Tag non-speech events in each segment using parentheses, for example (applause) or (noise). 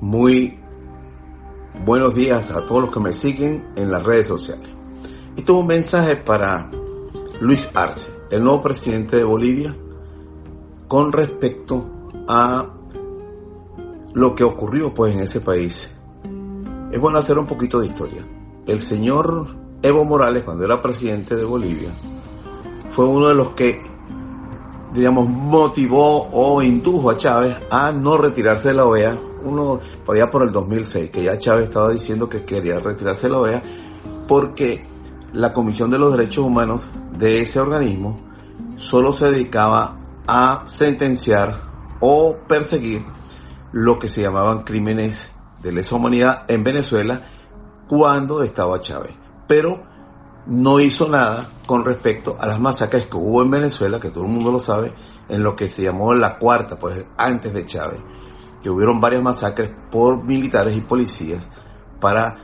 Muy buenos días a todos los que me siguen en las redes sociales. Esto es un mensaje para Luis Arce, el nuevo presidente de Bolivia, con respecto a lo que ocurrió pues en ese país. Es bueno hacer un poquito de historia. El señor Evo Morales, cuando era presidente de Bolivia, fue uno de los que digamos, motivó o indujo a Chávez a no retirarse de la OEA uno todavía por el 2006, que ya Chávez estaba diciendo que quería retirarse de la OEA, porque la Comisión de los Derechos Humanos de ese organismo solo se dedicaba a sentenciar o perseguir lo que se llamaban crímenes de lesa humanidad en Venezuela cuando estaba Chávez. Pero no hizo nada con respecto a las masacres que hubo en Venezuela, que todo el mundo lo sabe, en lo que se llamó la cuarta, pues antes de Chávez que hubieron varias masacres por militares y policías para,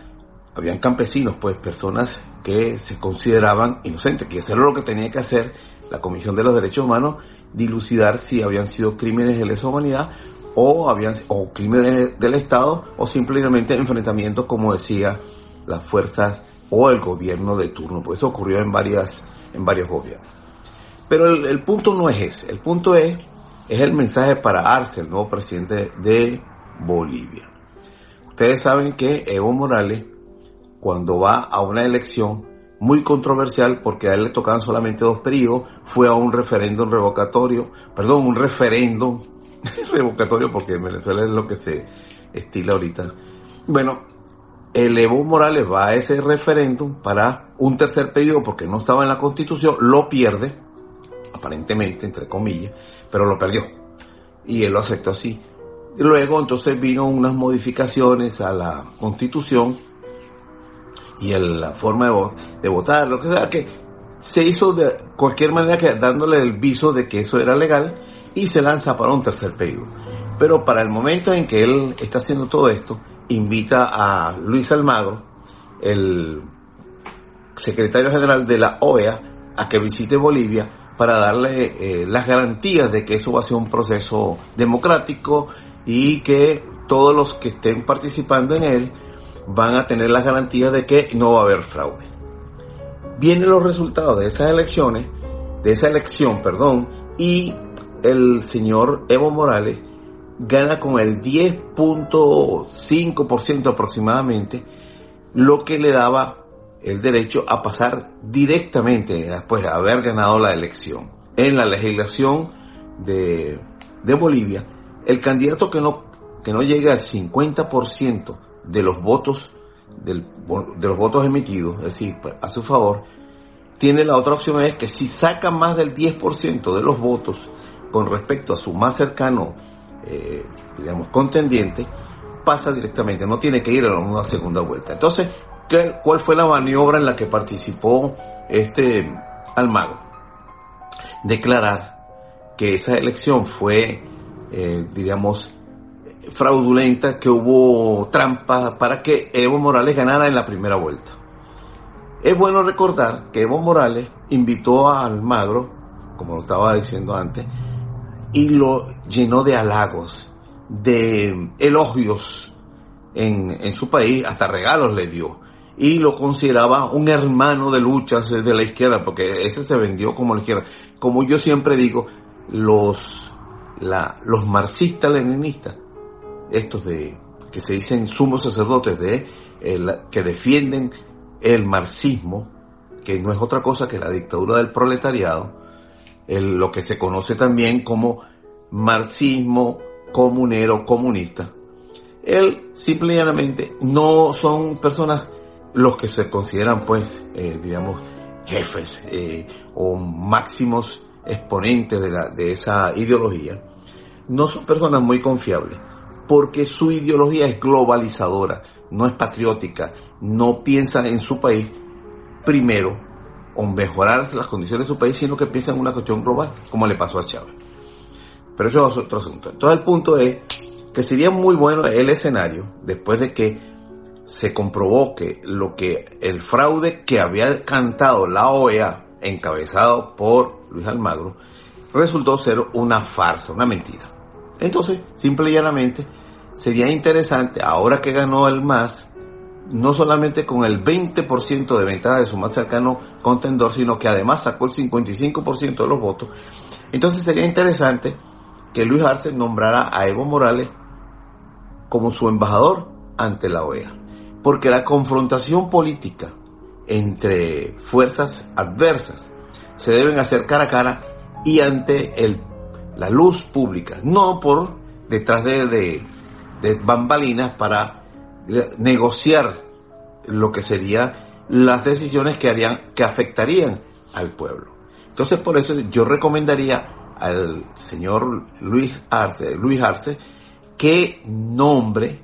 habían campesinos, pues personas que se consideraban inocentes, que eso era lo que tenía que hacer la Comisión de los Derechos Humanos, dilucidar si habían sido crímenes de lesa humanidad o habían o crímenes del Estado o simplemente enfrentamientos como decía las fuerzas o el gobierno de turno, pues eso ocurrió en varias en varios gobiernos. Pero el, el punto no es ese, el punto es es el mensaje para Arce, el nuevo presidente de Bolivia. Ustedes saben que Evo Morales, cuando va a una elección muy controversial, porque a él le tocaban solamente dos periodos, fue a un referéndum revocatorio, perdón, un referéndum (laughs) revocatorio, porque en Venezuela es lo que se estila ahorita. Bueno, el Evo Morales va a ese referéndum para un tercer periodo, porque no estaba en la constitución, lo pierde, aparentemente, entre comillas, pero lo perdió. Y él lo aceptó así. Luego entonces vino unas modificaciones a la constitución y a la forma de, votar, lo que sea, que se hizo de cualquier manera que dándole el viso de que eso era legal y se lanza para un tercer periodo. Pero para el momento en que él está haciendo todo esto, invita a Luis Almagro, el secretario general de la OEA, a que visite Bolivia para darle eh, las garantías de que eso va a ser un proceso democrático y que todos los que estén participando en él van a tener las garantías de que no va a haber fraude. Vienen los resultados de esas elecciones, de esa elección, perdón, y el señor Evo Morales gana con el 10.5% aproximadamente, lo que le daba el derecho a pasar directamente después de haber ganado la elección. En la legislación de, de Bolivia, el candidato que no, que no llegue al 50% de los votos del, de los votos emitidos, es decir, pues, a su favor, tiene la otra opción es que si saca más del 10% de los votos con respecto a su más cercano, eh, digamos, contendiente, pasa directamente, no tiene que ir a una segunda vuelta. Entonces, ¿Cuál fue la maniobra en la que participó este Almagro? Declarar que esa elección fue, eh, digamos, fraudulenta, que hubo trampas para que Evo Morales ganara en la primera vuelta. Es bueno recordar que Evo Morales invitó a Almagro, como lo estaba diciendo antes, y lo llenó de halagos, de elogios en, en su país, hasta regalos le dio y lo consideraba un hermano de luchas de la izquierda, porque ese se vendió como la izquierda. Como yo siempre digo, los, la, los marxistas leninistas, estos de, que se dicen sumos sacerdotes de, que defienden el marxismo, que no es otra cosa que la dictadura del proletariado, el, lo que se conoce también como marxismo comunero comunista. Él simplemente no son personas los que se consideran pues, eh, digamos, jefes eh, o máximos exponentes de, la, de esa ideología, no son personas muy confiables, porque su ideología es globalizadora, no es patriótica, no piensa en su país primero o mejorar las condiciones de su país, sino que piensa en una cuestión global, como le pasó a Chávez. Pero eso es otro asunto. Entonces el punto es que sería muy bueno el escenario, después de que se comprobó que lo que el fraude que había cantado la OEA, encabezado por Luis Almagro, resultó ser una farsa, una mentira. Entonces, simple y llanamente, sería interesante, ahora que ganó el MAS, no solamente con el 20% de ventaja de su más cercano contendor, sino que además sacó el 55% de los votos. Entonces sería interesante que Luis Arce nombrara a Evo Morales como su embajador ante la OEA. Porque la confrontación política entre fuerzas adversas se deben hacer cara a cara y ante el, la luz pública, no por detrás de, de, de bambalinas para negociar lo que serían las decisiones que harían, que afectarían al pueblo. Entonces por eso yo recomendaría al señor Luis Arce, Luis Arce que nombre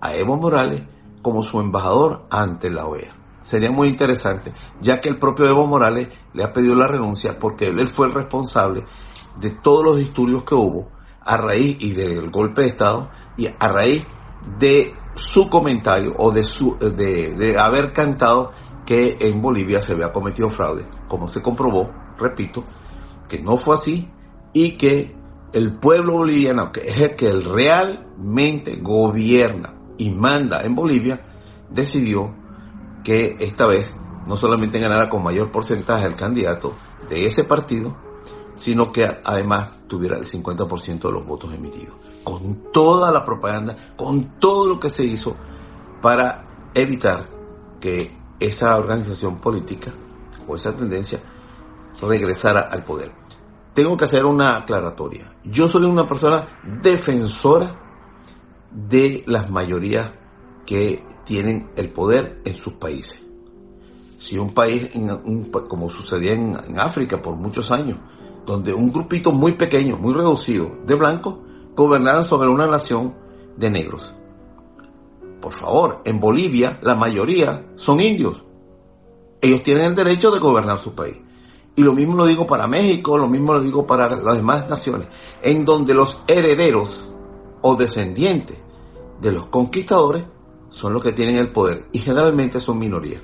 a Evo Morales como su embajador ante la OEA. Sería muy interesante, ya que el propio Evo Morales le ha pedido la renuncia porque él fue el responsable de todos los disturbios que hubo a raíz y del golpe de Estado y a raíz de su comentario o de, su, de, de haber cantado que en Bolivia se había cometido fraude, como se comprobó, repito, que no fue así y que el pueblo boliviano, que es el que realmente gobierna y manda en Bolivia, decidió que esta vez no solamente ganara con mayor porcentaje el candidato de ese partido, sino que además tuviera el 50% de los votos emitidos. Con toda la propaganda, con todo lo que se hizo para evitar que esa organización política o esa tendencia regresara al poder. Tengo que hacer una aclaratoria. Yo soy una persona defensora de las mayorías que tienen el poder en sus países. Si un país, como sucedía en, África por muchos años, donde un grupito muy pequeño, muy reducido de blancos gobernaban sobre una nación de negros. Por favor, en Bolivia la mayoría son indios. Ellos tienen el derecho de gobernar su país. Y lo mismo lo digo para México, lo mismo lo digo para las demás naciones, en donde los herederos o descendientes de los conquistadores son los que tienen el poder y generalmente son minorías,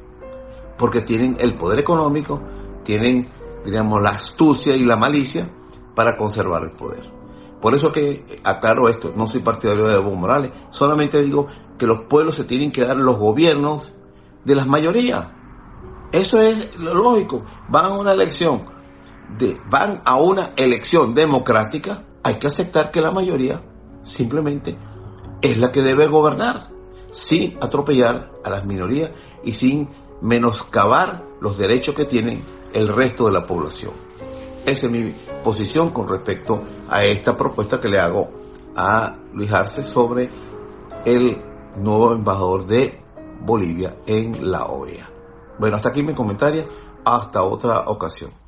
porque tienen el poder económico, tienen diríamos, la astucia y la malicia para conservar el poder. Por eso que aclaro esto, no soy partidario de Evo Morales, solamente digo que los pueblos se tienen que dar los gobiernos de las mayorías. Eso es lo lógico. Van a una elección, de, van a una elección democrática, hay que aceptar que la mayoría simplemente es la que debe gobernar, sin atropellar a las minorías y sin menoscabar los derechos que tienen el resto de la población. Esa es mi posición con respecto a esta propuesta que le hago a Luis Arce sobre el nuevo embajador de Bolivia en la OEA. Bueno, hasta aquí mi comentario. Hasta otra ocasión.